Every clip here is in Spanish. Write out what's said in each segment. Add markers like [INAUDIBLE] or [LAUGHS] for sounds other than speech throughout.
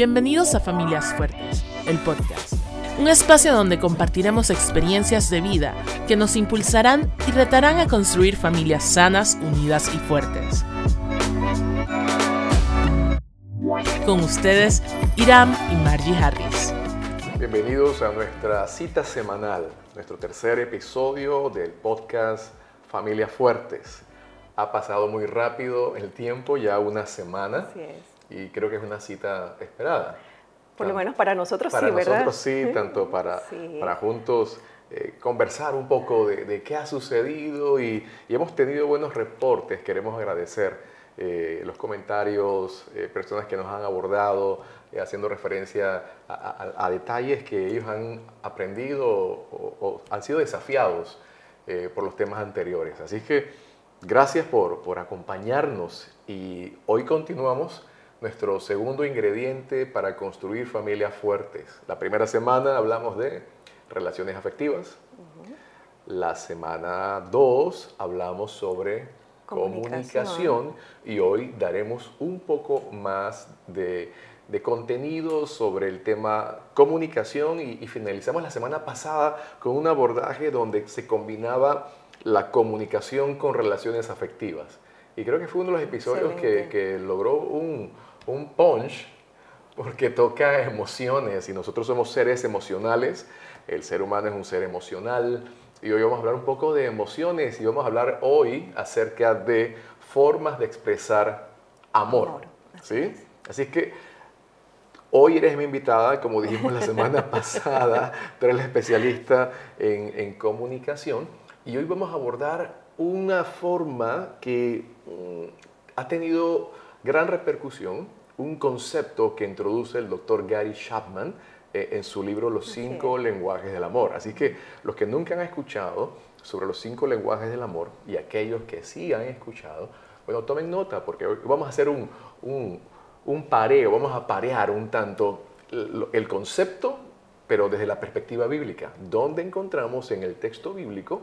Bienvenidos a Familias Fuertes, el podcast. Un espacio donde compartiremos experiencias de vida que nos impulsarán y retarán a construir familias sanas, unidas y fuertes. Con ustedes, Iram y Margie Harris. Bienvenidos a nuestra cita semanal, nuestro tercer episodio del podcast Familias Fuertes. Ha pasado muy rápido el tiempo, ya una semana. Así es. Y creo que es una cita esperada. Por lo menos para nosotros para sí, ¿verdad? nosotros sí, tanto para, Sí. para juntos eh, conversar un poco de, de qué ha sucedido y, y hemos tenido buenos reportes. Queremos agradecer eh, los comentarios, eh, personas que nos han abordado, eh, haciendo referencia a, a- a detalles que ellos han aprendido o, o han sido desafiados eh, por los temas anteriores. Así que gracias por, por acompañarnos y hoy continuamos nuestro segundo ingrediente para construir familias fuertes. La primera semana hablamos de relaciones afectivas. La semana 2 hablamos sobre comunicación. Comunicación. y hoy daremos un poco más de, de contenido sobre el tema comunicación y, y finalizamos la semana pasada con un abordaje donde se combinaba la comunicación con relaciones afectivas. Y creo que fue uno de los episodios que, que logró un, un punch porque toca emociones y nosotros somos seres emocionales. El ser humano es un ser emocional. Y hoy vamos a hablar un poco de emociones y vamos a hablar hoy acerca de formas de expresar amor. Amor, así ¿sí? Así que hoy eres mi invitada, como dijimos la semana [LAUGHS] pasada, tú eres la especialista en, en comunicación y hoy vamos a abordar una forma que mm, ha tenido gran repercusión, un concepto que introduce el doctor Gary Chapman eh, en su libro Los cinco es. lenguajes del amor. Así que los que nunca han escuchado sobre los cinco lenguajes del amor y aquellos que sí han escuchado, bueno, tomen nota porque hoy vamos a hacer un, un, un pareo, vamos a parear un tanto el, el concepto, pero desde la perspectiva bíblica, donde encontramos en el texto bíblico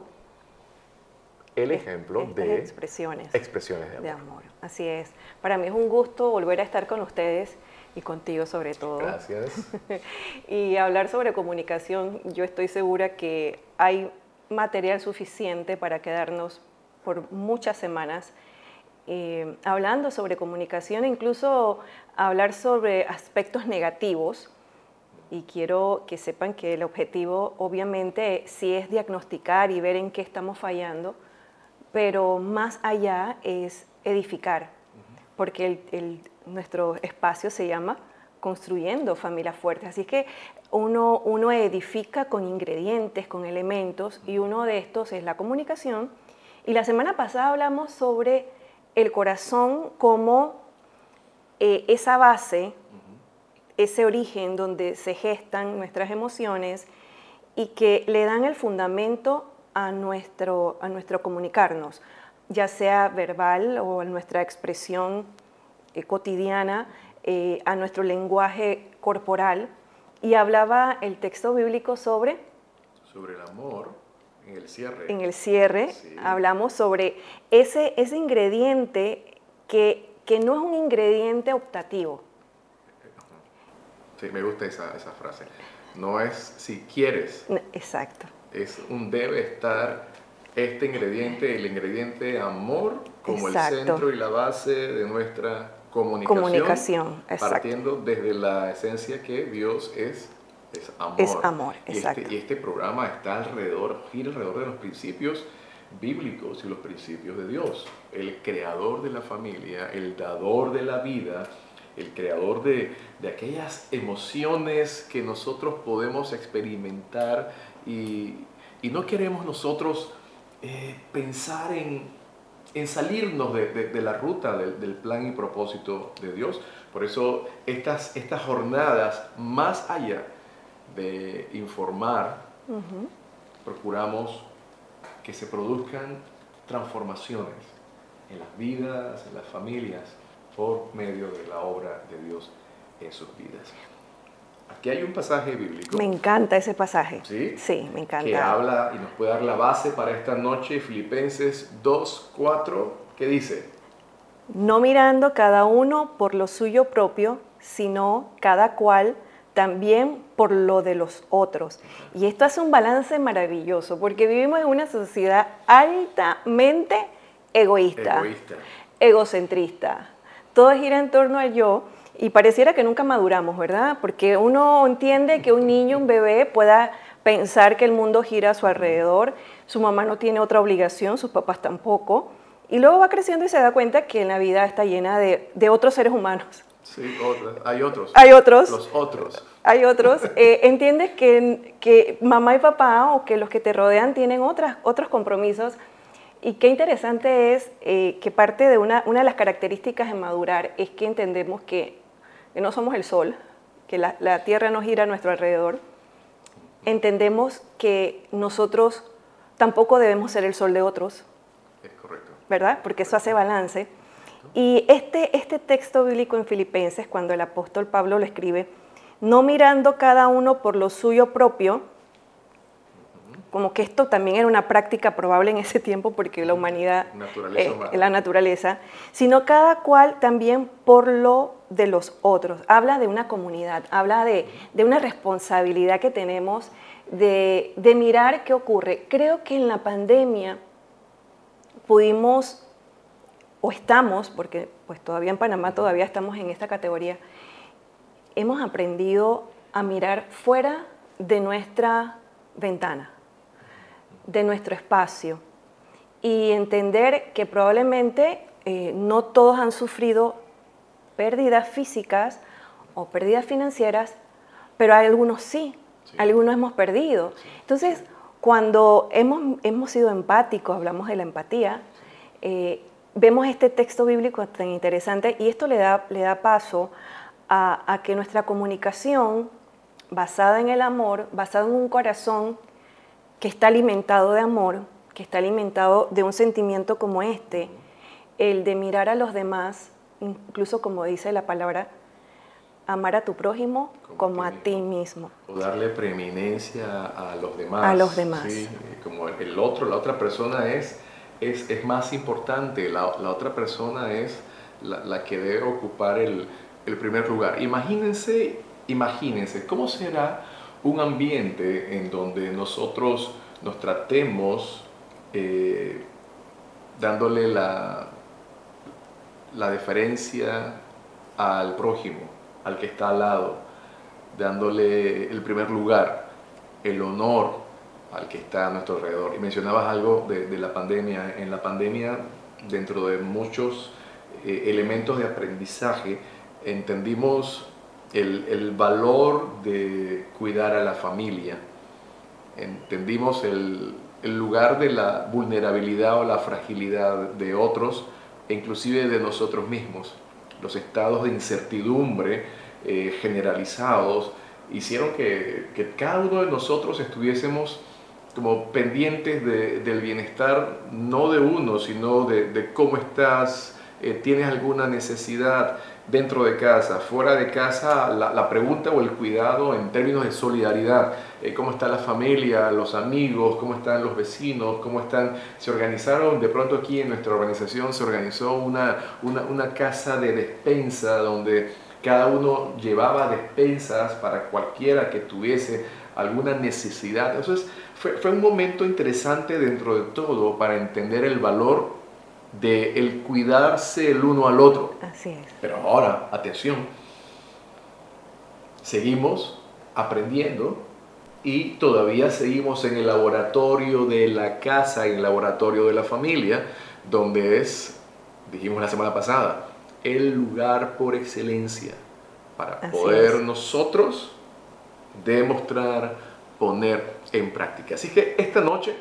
el ejemplo Estas de expresiones expresiones de amor. de amor. Así es. Para mí es un gusto volver a estar con ustedes y contigo sobre todo. Gracias. [LAUGHS] Y hablar sobre comunicación, yo estoy segura que hay material suficiente para quedarnos por muchas semanas eh, hablando sobre comunicación, e incluso hablar sobre aspectos negativos. Y quiero que sepan que el objetivo obviamente sí es diagnosticar y ver en qué estamos fallando, pero más allá es edificar, porque nuestro espacio se llama construyendo familias fuertes. Así que uno, uno edifica con ingredientes, con elementos, y uno de estos es la comunicación. Y la semana pasada hablamos sobre el corazón como eh, esa base, ese origen donde se gestan nuestras emociones y que le dan el fundamento a nuestro, a nuestro comunicarnos, ya sea verbal o a nuestra expresión eh, cotidiana, eh, a nuestro lenguaje corporal. Y hablaba el texto bíblico sobre, Sobre el amor, en el cierre. en el cierre, Sí. hablamos sobre ese, ese ingrediente que, que no es un ingrediente optativo, Sí, me gusta esa, esa frase. No es si quieres, Exacto. Es un debe estar este ingrediente, el ingrediente amor, como Exacto. el centro y la base de nuestra comunicación. Comunicación, exacto. Partiendo desde la esencia que Dios es, es amor. Es amor, Y exacto. Este, y este programa está alrededor, gira alrededor de los principios bíblicos y los principios de Dios. El creador de la familia, el dador de la vida, el creador de, de aquellas emociones que nosotros podemos experimentar y, y no queremos nosotros eh, pensar en, en salirnos de, de- de la ruta del, del plan y propósito de Dios. Por eso estas, estas jornadas, más allá de informar, procuramos que se produzcan transformaciones en las vidas, en las familias, por medio de la obra de Dios en sus vidas. Aquí hay un pasaje bíblico Me encanta ese pasaje. ¿Sí? Sí, me encanta. que habla y nos puede dar la base para esta noche, Filipenses 2, 4, que dice, No mirando cada uno por lo suyo propio, sino cada cual también por lo de los otros. Y esto hace un balance maravilloso, porque vivimos en una sociedad altamente egoísta, egocentrista. Todo gira en torno a yo y pareciera que nunca maduramos, ¿verdad? Porque uno entiende que un niño, un bebé pueda pensar que el mundo gira a su alrededor, su mamá no tiene otra obligación, sus papás tampoco, y luego va creciendo y se da cuenta que la vida está llena de, otros seres humanos. Sí, hay otros. Hay otros. Los otros. Hay otros. Eh, entiendes que, que, mamá y papá o que los que te rodean tienen otras, otros compromisos. Y qué interesante es eh, que parte de una, una de las características de madurar es que entendemos que, no somos el sol, que la, la tierra no gira a nuestro alrededor. Entendemos que nosotros tampoco debemos ser el sol de otros. Es correcto. ¿Verdad? Porque eso hace balance. Y este, este texto bíblico en Filipenses, cuando el apóstol Pablo lo escribe, no mirando cada uno por lo suyo propio, como que esto también era una práctica probable en ese tiempo porque la humanidad es eh, la naturaleza, sino cada cual también por lo de los otros. Habla de una comunidad, habla de, de una responsabilidad que tenemos de, de mirar qué ocurre. Creo que en la pandemia pudimos, o estamos, porque pues todavía en Panamá todavía estamos en esta categoría, hemos aprendido a mirar fuera de nuestra ventana, de nuestro espacio, y entender que probablemente eh, no todos han sufrido pérdidas físicas o pérdidas financieras, pero algunos sí, algunos hemos perdido. Entonces, cuando hemos, hemos sido empáticos, hablamos de la empatía, eh, vemos este texto bíblico tan interesante y esto le da, le da paso a, a, que nuestra comunicación, basada en el amor, basada en un corazón que está alimentado de amor, que está alimentado de un sentimiento como este, el de mirar a los demás, incluso como dice la palabra, amar a tu prójimo como, a ti mismo. O darle preeminencia a los demás. A los demás. Sí, como el otro, la otra persona es, es, es más importante, la, la, otra persona es la, la que debe ocupar el, el, primer lugar. Imagínense, imagínense, ¿cómo será un ambiente en donde nosotros nos tratemos eh, dándole la, la deferencia al prójimo? al que está al lado, dándole el primer lugar, el honor al que está a nuestro alrededor. Y mencionabas algo de, la pandemia. En la pandemia, dentro de muchos eh, elementos de aprendizaje, entendimos el, valor de cuidar a la familia. Entendimos el, lugar de la vulnerabilidad o la fragilidad de otros, e inclusive de nosotros mismos los estados de incertidumbre eh, generalizados hicieron que, cada uno de nosotros estuviésemos como pendientes de, del bienestar, no de uno, sino de cómo estás, eh, tienes alguna necesidad dentro de casa, fuera de casa, la, pregunta o el cuidado en términos de solidaridad, eh, cómo está la familia, los amigos, cómo están los vecinos, cómo están, se organizaron, de pronto aquí en nuestra organización se organizó una, una, una casa de despensa donde cada uno llevaba despensas para cualquiera que tuviese alguna necesidad. Entonces fue, fue un momento interesante dentro de todo para entender el valor de el cuidarse el uno al otro. Así es. Pero ahora, atención, seguimos aprendiendo y todavía seguimos en el laboratorio de la casa, en el laboratorio de la familia, donde es, dijimos la semana pasada, el lugar por excelencia para poder nosotros demostrar, poner en práctica. Así que esta noche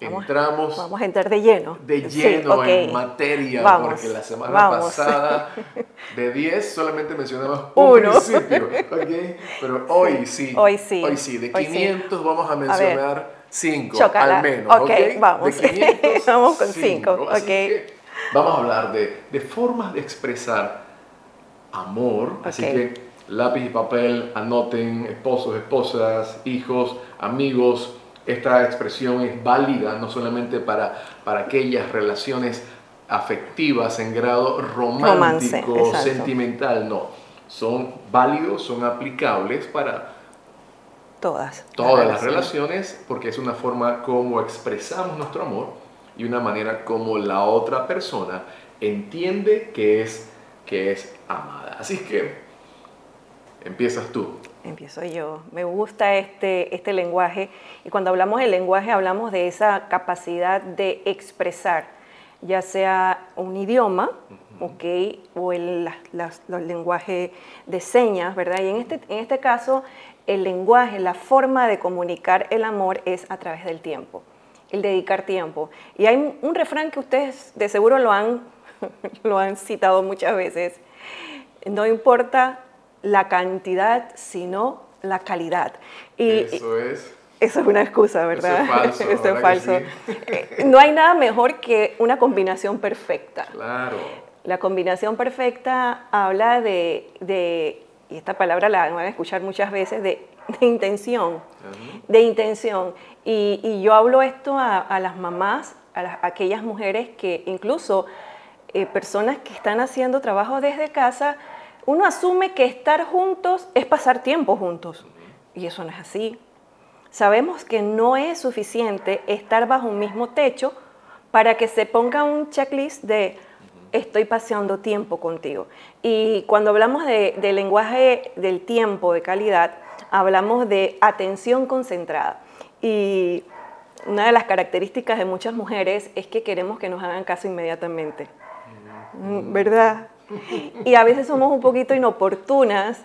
entramos. Vamos a entrar de lleno. De lleno en materia, porque la semana pasada [LAUGHS] de 10 solamente mencionamos un Uno. principio. ¿okay? Pero hoy sí. Hoy sí. Hoy sí. De Hoy 500 sí. vamos a mencionar 5 Chócala. al menos. Ok, ¿okay? vamos. De 500, [LAUGHS] Vamos con cinco. cinco, Así ok. que vamos a hablar de, de formas de expresar amor. Así que lápiz y papel, anoten esposos, esposas, hijos, amigos. Esta expresión es válida no solamente para, para aquellas relaciones afectivas en grado romántico, Romance, sentimental, no. son válidos, son aplicables para todas, todas las relaciones, porque es una forma como expresamos nuestro amor y una manera como la otra persona entiende que es, que es amada. Así que empiezas tú. Empiezo yo. Me gusta este, este lenguaje y cuando hablamos del lenguaje hablamos de esa capacidad de expresar, ya sea un idioma, ¿ok? O el lenguaje de señas, ¿verdad? Y en este, en este caso, el lenguaje, la forma de comunicar el amor es a través del tiempo, el dedicar tiempo. Y hay un refrán que ustedes de seguro lo han, [LAUGHS] lo han citado muchas veces. No importa la cantidad, sino la calidad. Y, eso es. Eso es una excusa, ¿verdad? Eso es falso. [LAUGHS] Eso es falso. [LAUGHS] Eh, no hay nada mejor que una combinación perfecta. Claro. La combinación perfecta habla de, de y esta palabra la van a escuchar muchas veces, de, de intención. De intención. Y, y, yo hablo esto a, a las mamás, a, aquellas mujeres que incluso eh, personas que están haciendo trabajo desde casa, uno asume que estar juntos es pasar tiempo juntos. Y eso no es así. Sabemos que no es suficiente estar bajo un mismo techo para que se ponga un checklist de estoy paseando tiempo contigo. Y cuando hablamos de, lenguaje del tiempo, de calidad, hablamos de atención concentrada. Y una de las características de muchas mujeres es que queremos que nos hagan caso inmediatamente. ¿Verdad? Y a veces somos un poquito inoportunas.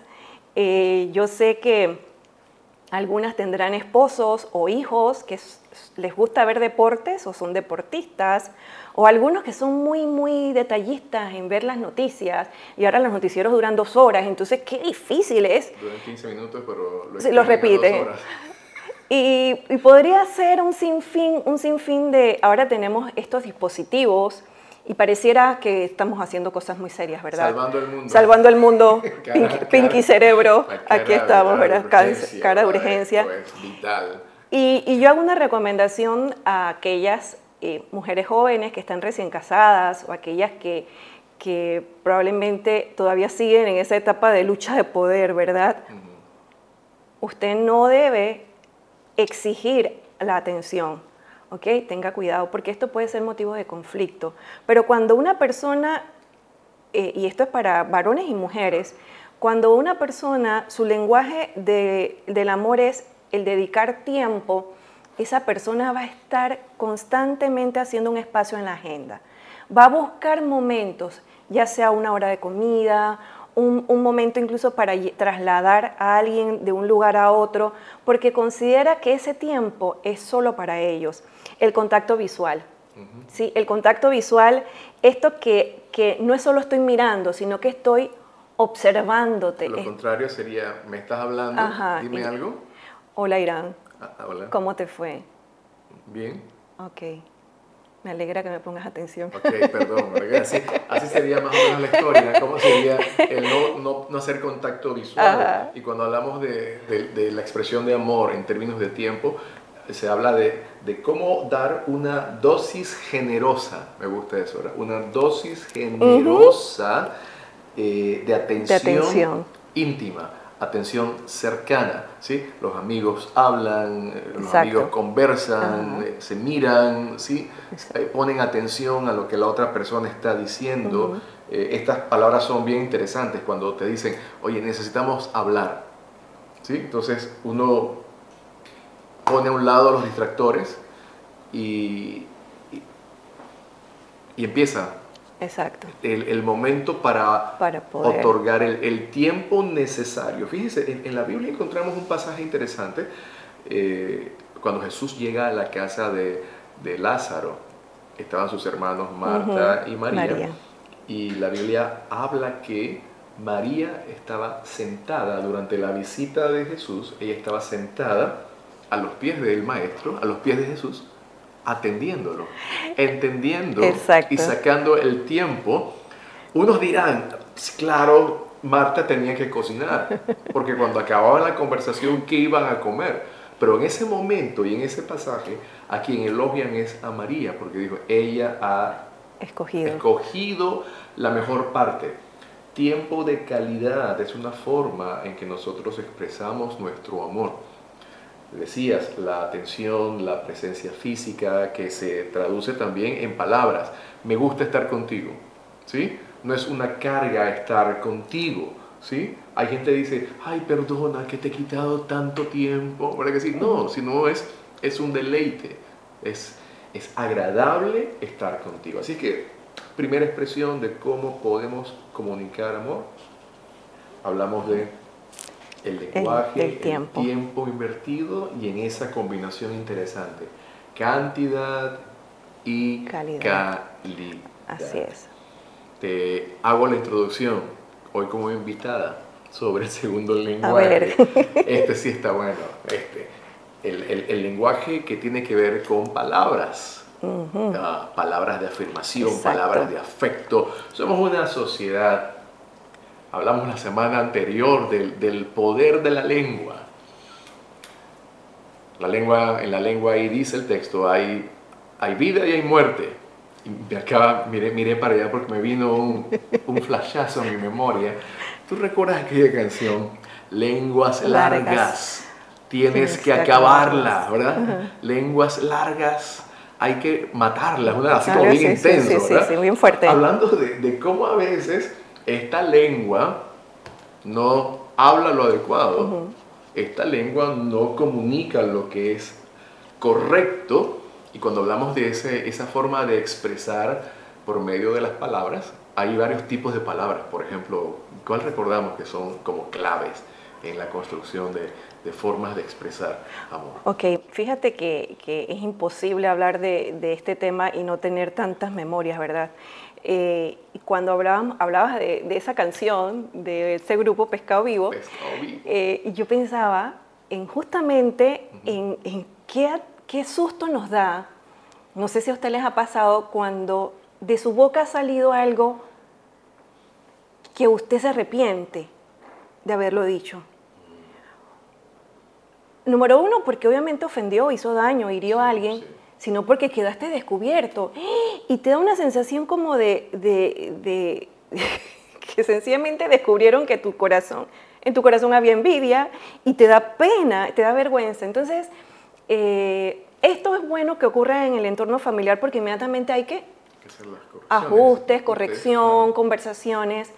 Eh, yo sé que algunas tendrán esposos o hijos que les gusta ver deportes o son deportistas o algunos que son muy, muy detallistas en ver las noticias y ahora los noticieros duran dos horas, entonces qué difícil es. Duran 15 minutos, pero lo, lo repite. Y, y, podría ser un sinfín, un sinfín de, ahora tenemos estos dispositivos y pareciera que estamos haciendo cosas muy serias, ¿verdad? Salvando el mundo. Salvando el mundo, [LAUGHS] Pinky, Cerebro, aquí estamos, ¿verdad? cara de urgencia. Pues, vital. Y, y yo hago una recomendación a aquellas eh, mujeres jóvenes que están recién casadas o aquellas que, que, probablemente todavía siguen en esa etapa de lucha de poder, ¿verdad? Usted no debe exigir la atención, ¿ok? Tenga cuidado porque esto puede ser motivo de conflicto. Pero cuando una persona, eh, y esto es para varones y mujeres, cuando una persona, su lenguaje de, del amor es el dedicar tiempo, esa persona va a estar constantemente haciendo un espacio en la agenda. Va a buscar momentos, ya sea una hora de comida, un, momento incluso para trasladar a alguien de un lugar a otro, porque considera que ese tiempo es solo para ellos. El contacto visual. ¿sí? El contacto visual, esto que, que no es solo estoy mirando, sino que estoy observándote. Lo contrario sería, ¿me estás hablando? Dime algo. Hola Irán. Ah, ah, hola. ¿Cómo te fue? Bien. Ok. Me alegra que me pongas atención. Ok, perdón. Así, así sería más o menos la historia. ¿Cómo sería el no, no, no hacer contacto visual? Y cuando hablamos de, de, la expresión de amor en términos de tiempo, se habla de, de, cómo dar una dosis generosa, me gusta eso, ¿verdad? una dosis generosa eh, de, atención de atención íntima atención cercana, ¿sí? Los amigos hablan, eh, los amigos conversan, eh, se miran, ¿sí? Eh, ponen atención a lo que la otra persona está diciendo. estas palabras son bien interesantes cuando te dicen, oye, necesitamos hablar, ¿sí? Entonces uno pone a un lado los distractores y, y, y empieza Exacto. El, momento para, otorgar el, tiempo necesario. Fíjense, en, la Biblia encontramos un pasaje interesante eh, cuando Jesús llega a la casa de, Lázaro. Estaban sus hermanos Marta y María, Y la Biblia habla que María estaba sentada durante la visita de Jesús. Ella estaba sentada a los pies del Maestro, a los pies de Jesús atendiéndolo, entendiendo y sacando el tiempo. Unos dirán, claro, Marta tenía que cocinar, porque cuando acababa la conversación, ¿qué iban a comer? Pero en ese momento y en ese pasaje, a quien elogian es a María, porque dijo, ella ha escogido, escogido la mejor parte. Tiempo de calidad es una forma en que nosotros expresamos nuestro amor. Decías, la atención, la presencia física, que se traduce también en palabras. Me gusta estar contigo, ¿sí? No es una carga estar contigo, ¿sí? Hay gente que dice, ay, perdona que te he quitado tanto tiempo, ¿verdad que sí? No, sino es, es un deleite, es, es agradable estar contigo. Así que, primera expresión de cómo podemos comunicar amor, hablamos de el lenguaje, el, tiempo. invertido y en esa combinación interesante, cantidad y calidad. Así es. Te hago la introducción hoy como invitada sobre el segundo lenguaje. [LAUGHS] Este sí está bueno. Este, el, lenguaje que tiene que ver con palabras. Ah, palabras de afirmación, palabras de afecto. Somos una sociedad Hablamos la semana anterior del, poder de la lengua. La lengua, en la lengua ahí dice el texto, hay, hay vida y hay muerte. Y me acaba, miré, miré para allá porque me vino un, un flashazo en mi memoria. ¿Tú recuerdas aquella canción? Lenguas largas, tienes, que, acabarla, ¿verdad? Lenguas largas, hay que matarlas, ¿verdad? así como bien intenso, sí, sí, bien fuerte. Hablando de, de cómo a veces esta lengua no habla lo adecuado, esta lengua no comunica lo que es correcto, y cuando hablamos de ese, esa forma de expresar por medio de las palabras, hay varios tipos de palabras, por ejemplo, ¿cuál recordamos que son como claves en la construcción de, formas de expresar amor? Ok, fíjate que, es imposible hablar de, de, este tema y no tener tantas memorias, ¿verdad? Eh, cuando hablabas, hablabas de, esa canción, de ese grupo Pescado Vivo, eh, yo pensaba en justamente en, qué, qué, susto nos da, no sé si a ustedes les ha pasado, cuando de su boca ha salido algo que usted se arrepiente de haberlo dicho. Número uno, porque obviamente ofendió, hizo daño, hirió a alguien sino porque quedaste descubierto. Y te da una sensación como de, [LAUGHS] que sencillamente descubrieron que tu corazón, en tu corazón había envidia y te da pena, te da vergüenza. Entonces, eh, esto es bueno que ocurra en el entorno familiar porque inmediatamente hay que, ajustes, corrección, conversaciones,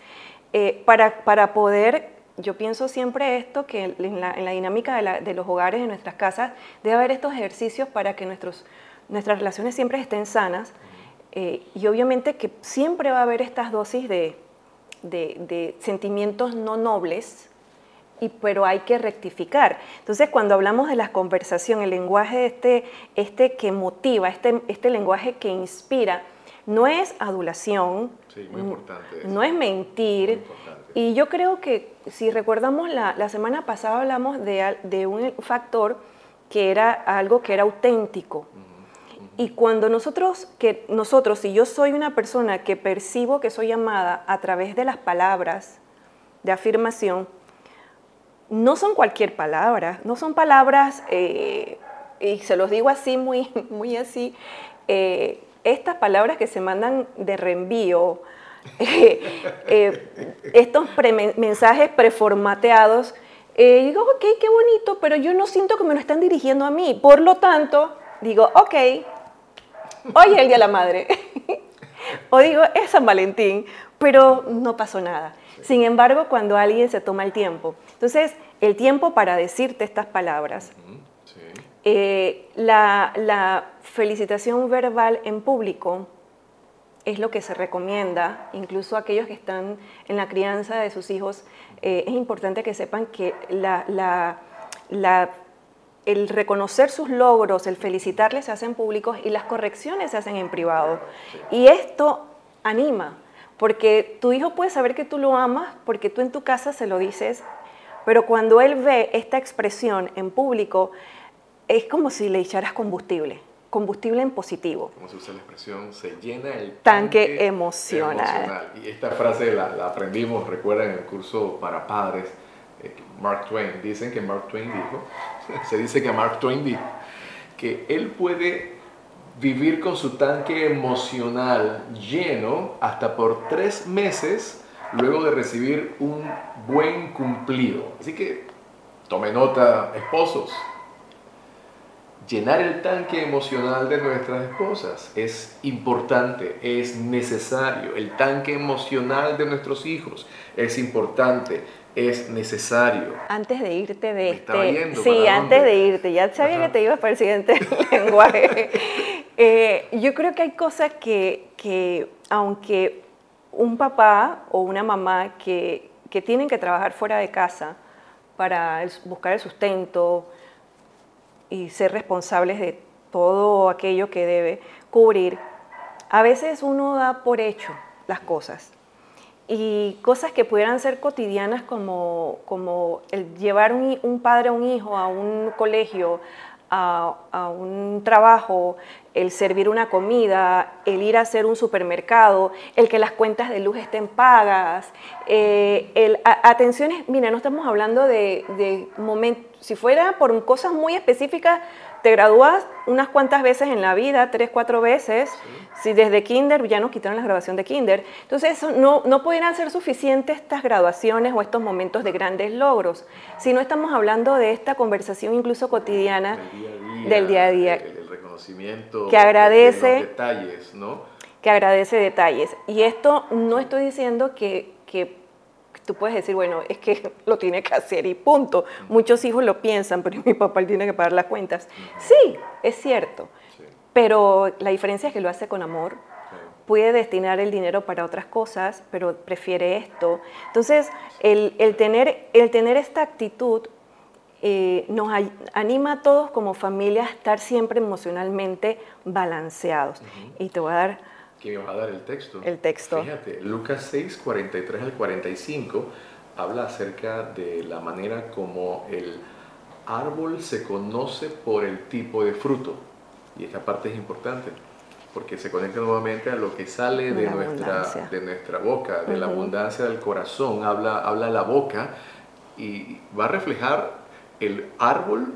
eh, para, para poder yo pienso siempre esto, que en la, dinámica de, de, los hogares, de nuestras casas, debe haber estos ejercicios para que nuestros nuestras relaciones siempre estén sanas eh, y obviamente que siempre va a haber estas dosis de, sentimientos no nobles, y, pero hay que rectificar. Entonces, cuando hablamos de la conversación, el lenguaje este, este que motiva, este, este lenguaje que inspira, no es adulación, no es mentir. Y yo creo que si recordamos la, semana pasada hablamos de, un factor que era algo que era auténtico. Y cuando nosotros, que nosotros, si yo soy una persona que percibo que soy amada a través de las palabras de afirmación, no son cualquier palabra, no son palabras, eh, y se los digo así, muy, [LAUGHS] muy así, eh, estas palabras que se mandan de reenvío, [LAUGHS] eh, estos mensajes preformateados, digo, ok, qué bonito, pero yo no siento que me lo están dirigiendo a mí. Por lo tanto, digo, ok, hoy es el Día de la Madre. [LAUGHS] o digo, es San Valentín, pero no pasó nada. Sin embargo, cuando alguien se toma el tiempo, entonces el tiempo para decirte estas palabras, eh, la, felicitación verbal en público es lo que se recomienda, incluso aquellos que están en la crianza de sus hijos, eh, es importante que sepan que la, la el reconocer sus logros, el felicitarles se hacen públicos y las correcciones se hacen en privado. Y esto anima, porque tu hijo puede saber que tú lo amas porque tú en tu casa se lo dices, pero cuando él ve esta expresión en público, es como si le echaras combustible, combustible en positivo. Como se usa la expresión, se llena el tanque, emocional. Y esta frase la, la aprendimos, recuerda, en el curso para padres eh, Mark Twain. Dicen que Mark Twain dijo, [LAUGHS] se dice que Mark Twain dijo, que él puede vivir con su tanque emocional lleno hasta por tres meses luego de recibir un buen cumplido. Así que tome nota, esposos. Llenar el tanque emocional de nuestras esposas es importante, es necesario. El tanque emocional de nuestros hijos es importante, es necesario. Antes de irte de este... sí, antes de irte, ya sabía que te ibas para el siguiente [LAUGHS] lenguaje. Eh, yo creo que hay cosas que, que, aunque un papá o una mamá que, que tienen que trabajar fuera de casa para buscar el sustento, y ser responsables de todo aquello que debe cubrir, a veces uno da por hecho las cosas. Y cosas que pudieran ser cotidianas como, como el llevar un, un padre a un hijo a un colegio, a, a, un trabajo, el servir una comida, el ir a hacer un supermercado, el que las cuentas de luz estén pagas, eh, el, atenciones, mira, no estamos hablando de, de momentos, si fuera por cosas muy específicas, te gradúas unas cuantas veces en la vida, tres, cuatro veces. Si desde kinder ya nos quitaron la graduación de kinder. Entonces, no, no pudieran ser suficientes estas graduaciones o estos momentos de grandes logros. Si no estamos hablando de esta conversación incluso cotidiana del día a día. El, reconocimiento. Que agradece. De los detalles, ¿no? Que agradece detalles. Y esto no estoy diciendo que, que tú puedes decir, bueno, es que [LAUGHS] lo tiene que hacer y punto. Muchos hijos lo piensan, pero [LAUGHS] mi papá tiene que pagar las cuentas. Sí, es cierto. Pero la diferencia es que lo hace con amor. Puede destinar el dinero para otras cosas, pero prefiere esto. Entonces, el, tener, el tener esta actitud eh, nos anima a todos como familia a estar siempre emocionalmente balanceados. Y te voy a dar que me va a dar el texto. El texto. Fíjate, Lucas 6, 43 al 45 habla acerca de la manera como el árbol se conoce por el tipo de fruto. Y esta parte es importante porque se conecta nuevamente a lo que sale de, nuestra, de nuestra boca, de la abundancia del corazón. Habla, habla la boca y va a reflejar el árbol,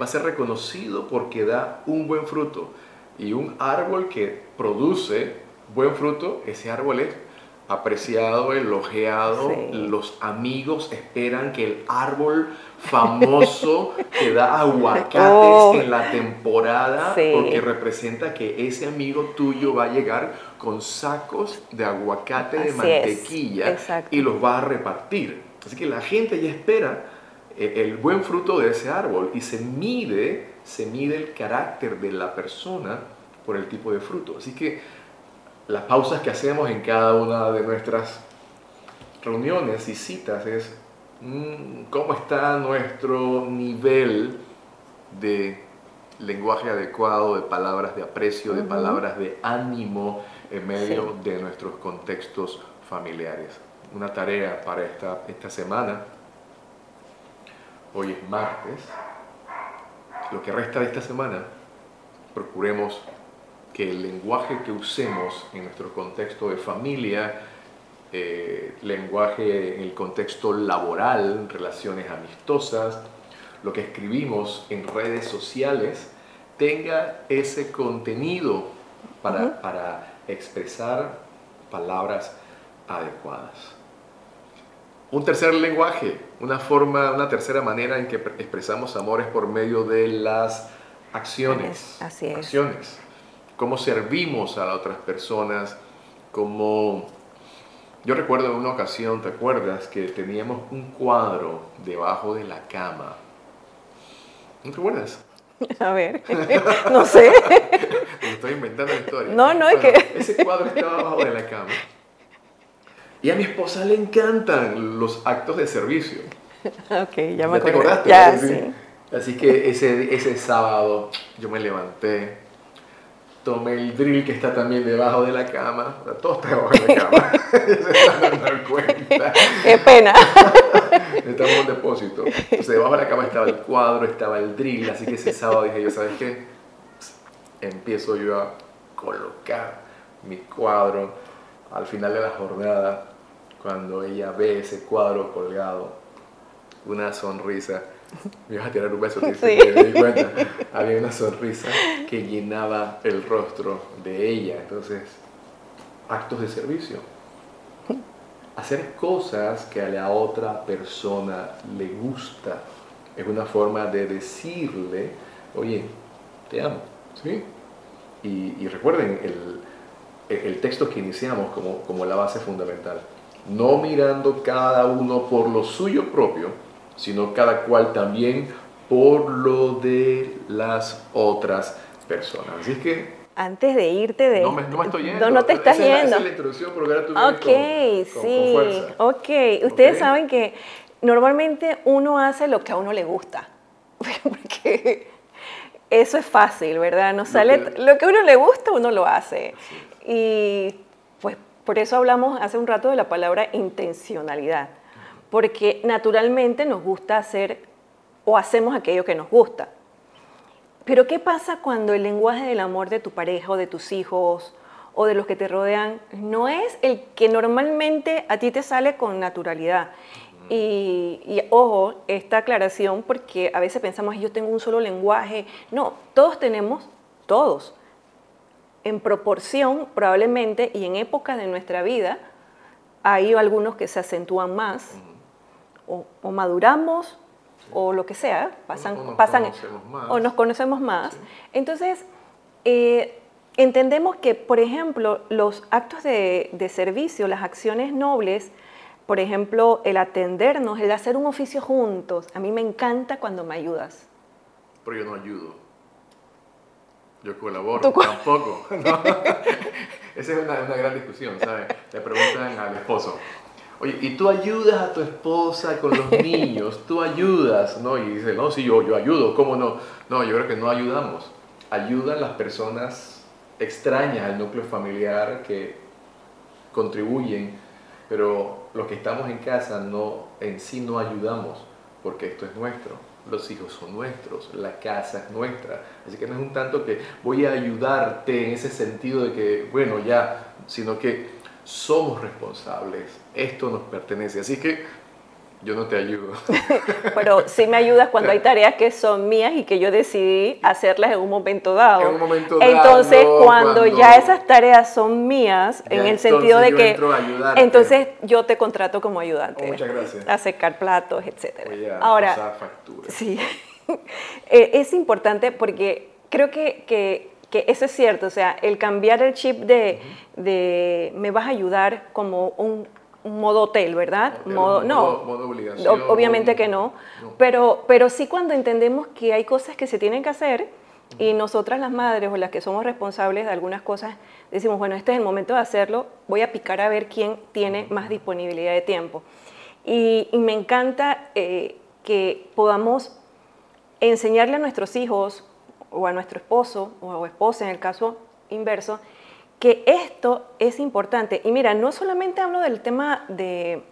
va a ser reconocido porque da un buen fruto y un árbol que produce buen fruto, ese árbol es apreciado, elogiado, los amigos esperan que el árbol famoso [LAUGHS] que da aguacates oh. en la temporada, porque representa que ese amigo tuyo va a llegar con sacos de aguacate de mantequilla y los va a repartir. Así que la gente ya espera el buen fruto de ese árbol y se mide se mide el carácter de la persona por el tipo de fruto. Así que las pausas que hacemos en cada una de nuestras reuniones y citas es mm, cómo está nuestro nivel de lenguaje adecuado, de palabras de aprecio, de palabras de ánimo en medio de nuestros contextos familiares. Una tarea para esta, esta semana. Hoy es martes lo que resta de esta semana, procuremos que el lenguaje que usemos en nuestro contexto de familia, eh, lenguaje en el contexto laboral, relaciones amistosas, lo que escribimos en redes sociales, tenga ese contenido para, para expresar palabras adecuadas. Un tercer lenguaje, una forma, una tercera manera en que expresamos amor es por medio de las acciones. Así es. Acciones. Cómo servimos a otras personas, cómo... Yo recuerdo en una ocasión, ¿te acuerdas? Que teníamos un cuadro debajo de la cama. ¿No te acuerdas? [LAUGHS] A ver, [LAUGHS] no sé. [LAUGHS] estoy inventando la historia. No, no, es que... Ese cuadro estaba debajo de la cama. Y a mi esposa le encantan los actos de servicio. [LAUGHS] ok, ya me ¿Ya te acordaste? Ya, sí. Así que ese, ese sábado yo me levanté, tomé el drill que está también debajo de la cama. Todo está debajo de la [LAUGHS] cama. [LAUGHS] Se están dando cuenta. Qué pena. Estamos en un depósito. Entonces, debajo de la cama estaba el cuadro, estaba el drill. Así que ese sábado dije yo, ¿sabes qué? Empiezo yo a colocar mi cuadro al final de la jornada, cuando ella ve ese cuadro colgado, una sonrisa, me ibas a tirar un beso, [LAUGHS] sí. me di cuenta, había una sonrisa que llenaba el rostro de ella, entonces, actos de servicio. hacer cosas que a la otra persona le gusta. Es una forma de decirle, oye, te amo. ¿sí? Y, recuerden el, el, texto que iniciamos como, como la base fundamental. No mirando cada uno por lo suyo propio, sino cada cual también por lo de las otras personas. Así es que antes de irte de... No me, no me estoy yendo. No, te estás yendo. esa es la introducción, pero tú Ok, sí. ok, ustedes saben que normalmente uno hace lo que a uno le gusta. [LAUGHS] Porque eso es fácil, ¿verdad? No sale... Lo que, a uno le gusta, uno lo hace. Y por eso hablamos hace un rato de la palabra intencionalidad. Porque naturalmente nos gusta hacer o hacemos aquello que nos gusta. Pero ¿qué pasa cuando el lenguaje del amor de tu pareja o de tus hijos o de los que te rodean no es el que normalmente a ti te sale con naturalidad? Y, ojo, esta aclaración porque a veces pensamos, yo tengo un solo lenguaje. No, todos tenemos, todos, en proporción probablemente y en épocas de nuestra vida, hay algunos que se acentúan más o maduramos o lo que sea, pasan, o nos pasan conocemos más. o nos conocemos más. Entonces, eh, entendemos que, por ejemplo, los actos de, de, servicio, las acciones nobles, por ejemplo, el atendernos, el hacer un oficio juntos, a mí me encanta cuando me ayudas. Pero yo no ayudo. Yo colaboro, tampoco. [LAUGHS] Esa es una, una gran discusión, ¿sabes? Le preguntan al esposo, Oye, y tú ayudas a tu esposa con los [LAUGHS] niños, tú ayudas, ¿no? Y dice, no, sí, yo, yo ayudo, ¿cómo no? No, yo creo que no ayudamos. Ayudan las personas extrañas al núcleo familiar que contribuyen, pero los que estamos en casa no, en sí no ayudamos, porque esto es nuestro. Los hijos son nuestros, la casa es nuestra. Así que no es un tanto que voy a ayudarte en ese sentido de que, bueno, ya, sino que somos responsables, esto nos pertenece. Así que yo no te ayudo. [LAUGHS] Pero sí me ayudas cuando hay tareas que son mías y que yo decidí hacerlas en un momento dado. En un momento dado. Entonces, cuando, ya esas tareas son mías, en el sentido de que... Entonces yo te contrato como ayudante. Oh, muchas gracias. A secar platos, etc. Voy a Ahora, pasar facturas. Sí. [LAUGHS] Eh, es importante porque creo que, que que eso es cierto, o sea, el cambiar el chip de, de me vas a ayudar como un, modo hotel, ¿verdad? modo, no, modo obligación, obviamente que no, Pero, pero sí cuando entendemos que hay cosas que se tienen que hacer y nosotras las madres o las que somos responsables de algunas cosas decimos, bueno, este es el momento de hacerlo, voy a picar a ver quién tiene más disponibilidad de tiempo. Y, me encanta eh, que podamos enseñarle a nuestros hijos o a nuestro esposo o esposa en el caso inverso, que esto es importante. Y mira, no solamente hablo del tema de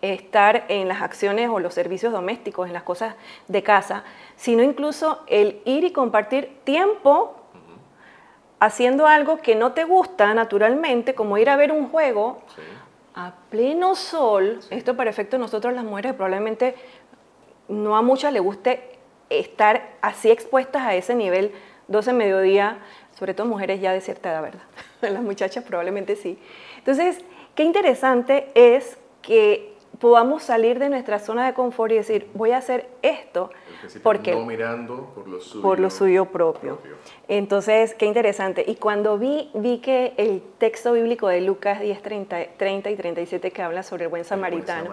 estar en las acciones o los servicios domésticos, en las cosas de casa, sino incluso el ir y compartir tiempo haciendo algo que no te gusta naturalmente, como ir a ver un juego a pleno sol. Esto para efecto nosotros las mujeres probablemente no a muchas le guste estar así expuestas a ese nivel 12 mediodía, sobre todo mujeres ya de cierta edad, ¿verdad? [LAUGHS] Las muchachas probablemente sí. Entonces, qué interesante es que podamos salir de nuestra zona de confort y decir, voy a hacer esto porque no mirando por lo suyo, por lo suyo propio. Entonces, qué interesante. Y cuando vi, vi que el texto bíblico de Lucas 10, 30, 30 y 37 que habla sobre el buen samaritano,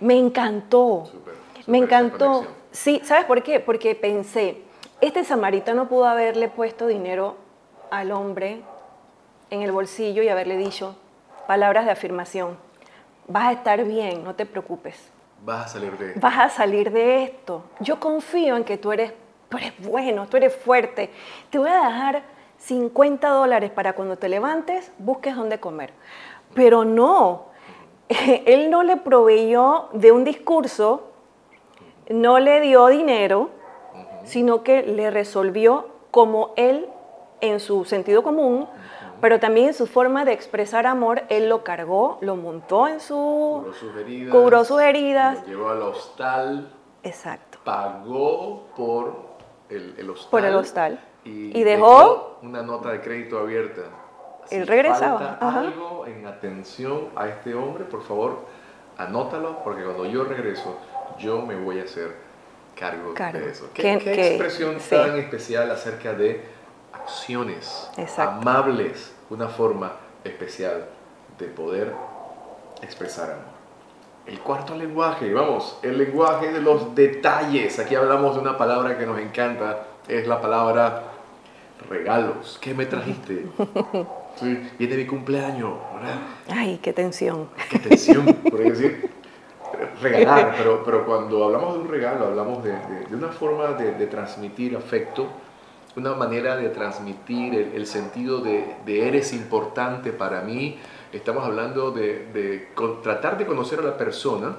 me encantó. me encantó. Sí, ¿sabes por qué? Porque pensé, este samaritano pudo haberle puesto dinero al hombre en el bolsillo y haberle dicho palabras de afirmación. Vas a estar bien, no te preocupes. Vas a salir de esto. Vas a salir de esto. Yo confío en que tú eres, tú eres bueno, tú eres fuerte. Te voy a dejar 50 dólares para cuando te levantes busques dónde comer. Pero no, [LAUGHS] él no le proveyó de un discurso no le dio dinero, sino que le resolvió como él, en su sentido común, pero también en su forma de expresar amor, él lo cargó, lo montó en su... Cubró sus heridas. Cubró sus heridas. Lo llevó al hostal. Exacto. Pagó por el, hostal. Por el hostal. Y, dejó, una nota de crédito abierta él regresaba. Falta algo en atención a este hombre, por favor, anótalo, porque cuando yo regreso, yo me voy a hacer cargo, de eso. ¿Qué, expresión tan especial acerca de acciones amables, una forma especial de poder expresar amor? El cuarto lenguaje, vamos, el lenguaje de los detalles. Aquí hablamos de una palabra que nos encanta, es la palabra regalos. ¿Qué me trajiste? [LAUGHS] Sí, viene mi cumpleaños, ¿verdad? Ay, qué tensión. Qué tensión, por [LAUGHS] decir. Regalar, pero, pero cuando hablamos de un regalo, hablamos de, de, una forma de, de, transmitir afecto, una manera de transmitir el, el sentido de, eres importante para mí. Estamos hablando de, tratar de conocer a la persona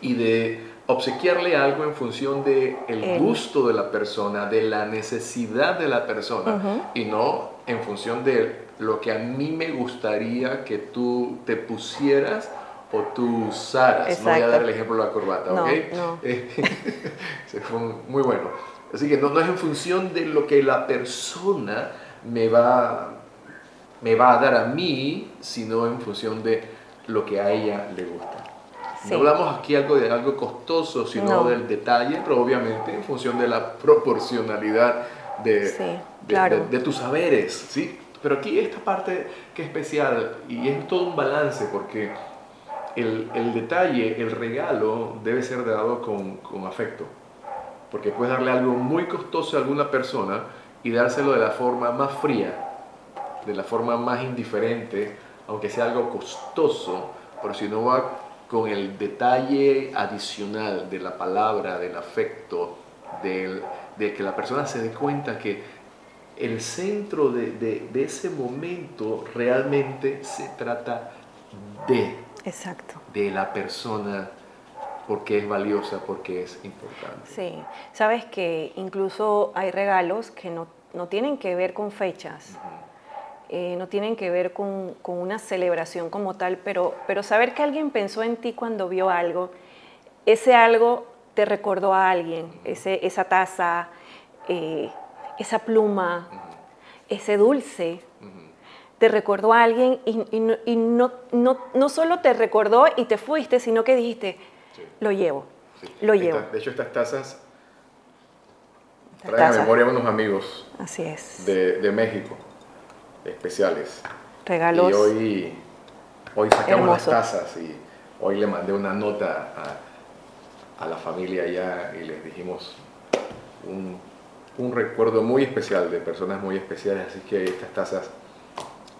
y de obsequiarle algo en función del el gusto de la persona, de la necesidad de la persona, y no en función de lo que a mí me gustaría que tú te pusieras o tú usaras. No voy a dar el ejemplo de la corbata, ¿ok? No. [LAUGHS] fue muy bueno. Así que no, no, es en función de lo que la persona me va, me va a dar a mí, sino en función de lo que a ella le gusta. No hablamos aquí algo de algo costoso, sino del detalle, pero obviamente en función de la proporcionalidad de, de, tus saberes, ¿sí? Pero aquí esta parte que es especial y es todo un balance porque el, el detalle, el regalo debe ser dado con, con, afecto. Porque puedes darle algo muy costoso a alguna persona y dárselo de la forma más fría, de la forma más indiferente, aunque sea algo costoso, pero si no va con el detalle adicional de la palabra, del afecto, del, de que la persona se dé cuenta que el centro de, ese momento realmente se trata de. Exacto. De la persona porque es valiosa, porque es importante. Sí, sabes que incluso hay regalos que no, tienen que ver con fechas, eh, no tienen que ver con, una celebración como tal, pero, pero saber que alguien pensó en ti cuando vio algo, ese algo te recordó a alguien, ese, esa taza, eh, esa pluma, ese dulce, te recordó a alguien y, no, no, no, solo te recordó y te fuiste, sino que dijiste, lo llevo, lo llevo. de hecho, estas tazas traen a memoria a unos amigos Así es. De, México, especiales. Regalos. Y hoy, hoy sacamos las tazas y hoy le mandé una nota a, a la familia allá y les dijimos un un recuerdo muy especial de personas muy especiales, así que estas tazas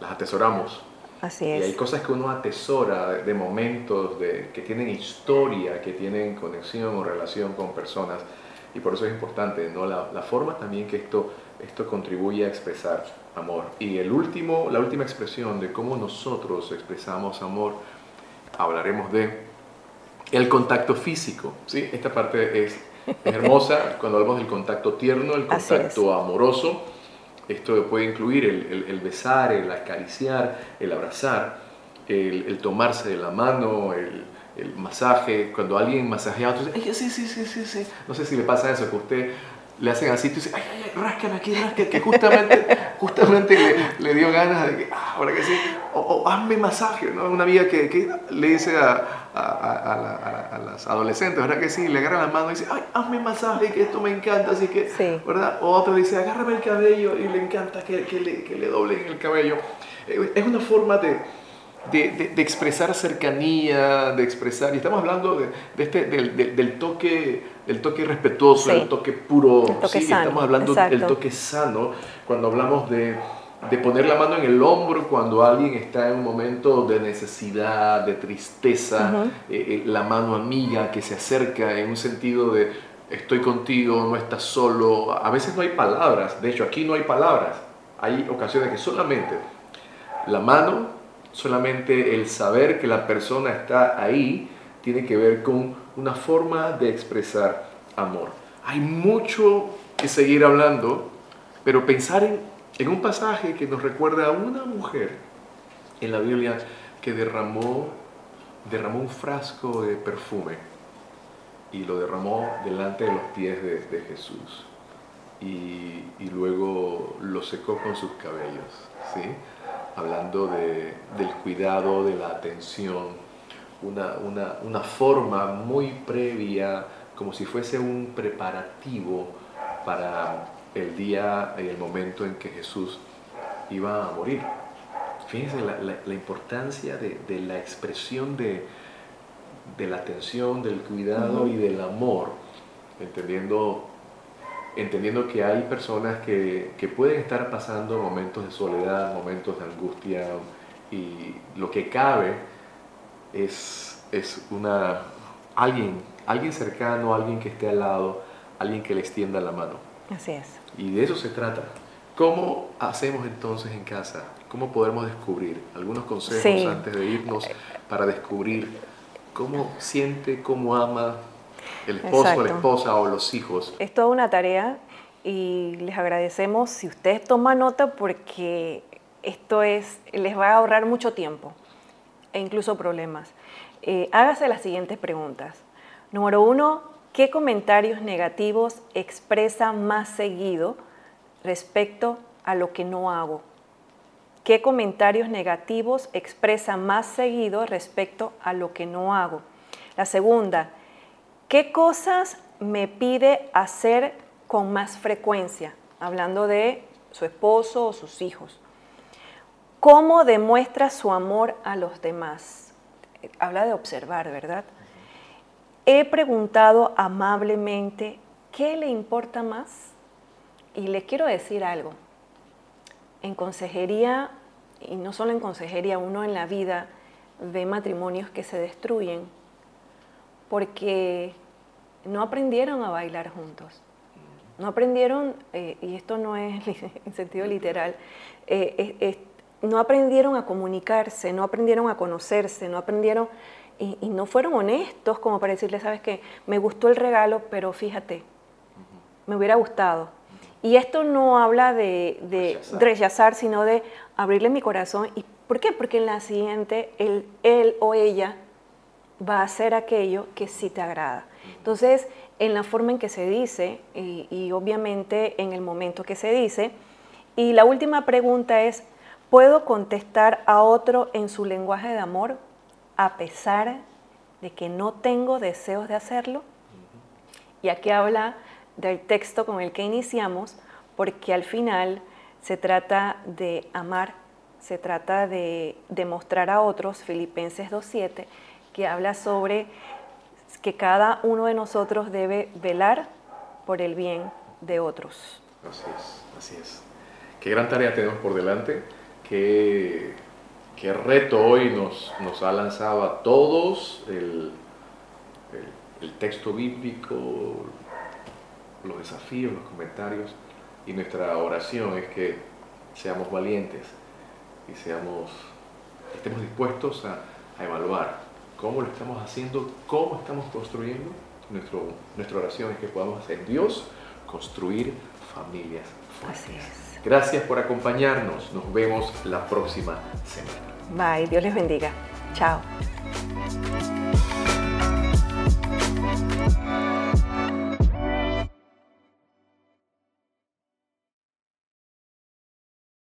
las atesoramos. Así es. Y hay cosas que uno atesora de momentos de, que tienen historia, que tienen conexión o relación con personas, y por eso es importante ¿no? la, la forma también que esto, esto contribuye a expresar amor. Y el último, la última expresión de cómo nosotros expresamos amor, hablaremos de el contacto físico. ¿sí? Esta parte es es hermosa [LAUGHS] cuando hablamos del contacto tierno, el contacto amoroso. Esto puede incluir el, besar, el acariciar, el abrazar, el, tomarse de la mano, el, masaje. Cuando alguien masajea a otro, dice, sí, sí, sí, sí, sí. No sé si le pasa eso, que usted le hacen así, tú dices, ay, ay, ay, ráscame aquí, ráscame, que justamente, [LAUGHS] justamente le, dio ganas de que, ah, ahora que sí, o, hazme masaje, ¿no? Una amiga que, que le dice a, a, a, a, las adolescentes, ¿verdad que sí? Le agarra la mano y dice, ay, hazme masaje, que esto me encanta, así que, ¿verdad? O otro dice, agárrame el cabello y le encanta que, que le, que le doblen el cabello. Eh, es una forma de, de, de, expresar cercanía, de expresar, y estamos hablando de, este, del, del, toque, el toque respetuoso, el toque puro, sí, estamos hablando del toque sano, cuando hablamos de, de poner la mano en el hombro cuando alguien está en un momento de necesidad, de tristeza, eh, eh, la mano amiga que se acerca en un sentido de estoy contigo, no estás solo, a veces no hay palabras, de hecho aquí no hay palabras, hay ocasiones que solamente la mano solamente el saber que la persona está ahí tiene que ver con una forma de expresar amor. Hay mucho que seguir hablando, pero pensar en, un pasaje que nos recuerda a una mujer en la Biblia que derramó, derramó un frasco de perfume y lo derramó delante de los pies de, Jesús y, luego lo secó con sus cabellos. ¿sí? hablando del cuidado, de la atención, una, una forma muy previa, como si fuese un preparativo para el día y el momento en que Jesús iba a morir. Fíjense la, importancia de, la expresión de, la atención, del cuidado y del amor, entendiendo, entendiendo que hay personas que, pueden estar pasando momentos de soledad, momentos de angustia, y lo que cabe es, es una, alguien, alguien cercano, alguien que esté al lado, alguien que le extienda la mano. Así es. Y de eso se trata. ¿Cómo hacemos entonces en casa? ¿Cómo podemos descubrir? Algunos consejos antes de irnos para descubrir cómo siente, cómo ama el esposo, la esposa o los hijos. Es toda una tarea y les agradecemos si ustedes toman nota porque esto es, les va a ahorrar mucho tiempo e incluso problemas. Eh, hágase las siguientes preguntas. Número uno, ¿qué comentarios negativos expresa más seguido respecto a lo que no hago? ¿Qué comentarios negativos expresa más seguido respecto a lo que no hago? La segunda, ¿qué cosas me pide hacer con más frecuencia? Hablando de su esposo o sus hijos. ¿Cómo demuestra su amor a los demás? Habla de observar, ¿verdad? He preguntado amablemente, ¿qué le importa más? Y les quiero decir algo. En consejería, y no solo en consejería, uno en la vida ve matrimonios que se destruyen porque no aprendieron a bailar juntos. No aprendieron, eh, y esto no es [LAUGHS] en sentido literal, eh, no aprendieron a comunicarse, no aprendieron a conocerse, no aprendieron y, no fueron honestos como para decirle, sabes que me gustó el regalo, pero fíjate, me hubiera gustado. Y esto no habla de, rechazar. sino de abrirle mi corazón. ¿Y por qué? Porque en la siguiente, él, él o ella va a hacer aquello que sí te agrada. Entonces, en la forma en que se dice y, y obviamente en el momento que se dice. Y la última pregunta es, ¿puedo contestar a otro en su lenguaje de amor? a pesar de que no tengo deseos de hacerlo. Y aquí habla del texto con el que iniciamos, porque al final se trata de amar, se trata de demostrar a otros, Filipenses 2.7, que habla sobre que cada uno de nosotros debe velar por el bien de otros. Así es, así es. Qué gran tarea tenemos por delante, qué qué reto hoy nos, nos ha lanzado a todos el, el, texto bíblico, los desafíos, los comentarios y nuestra oración es que seamos valientes y seamos, estemos dispuestos a, evaluar cómo lo estamos haciendo, cómo estamos construyendo. Nuestro, nuestra oración es que podamos hacer Dios construir familias Así es. Gracias por acompañarnos. Nos vemos la próxima semana. Bye, Dios les bendiga. Chao.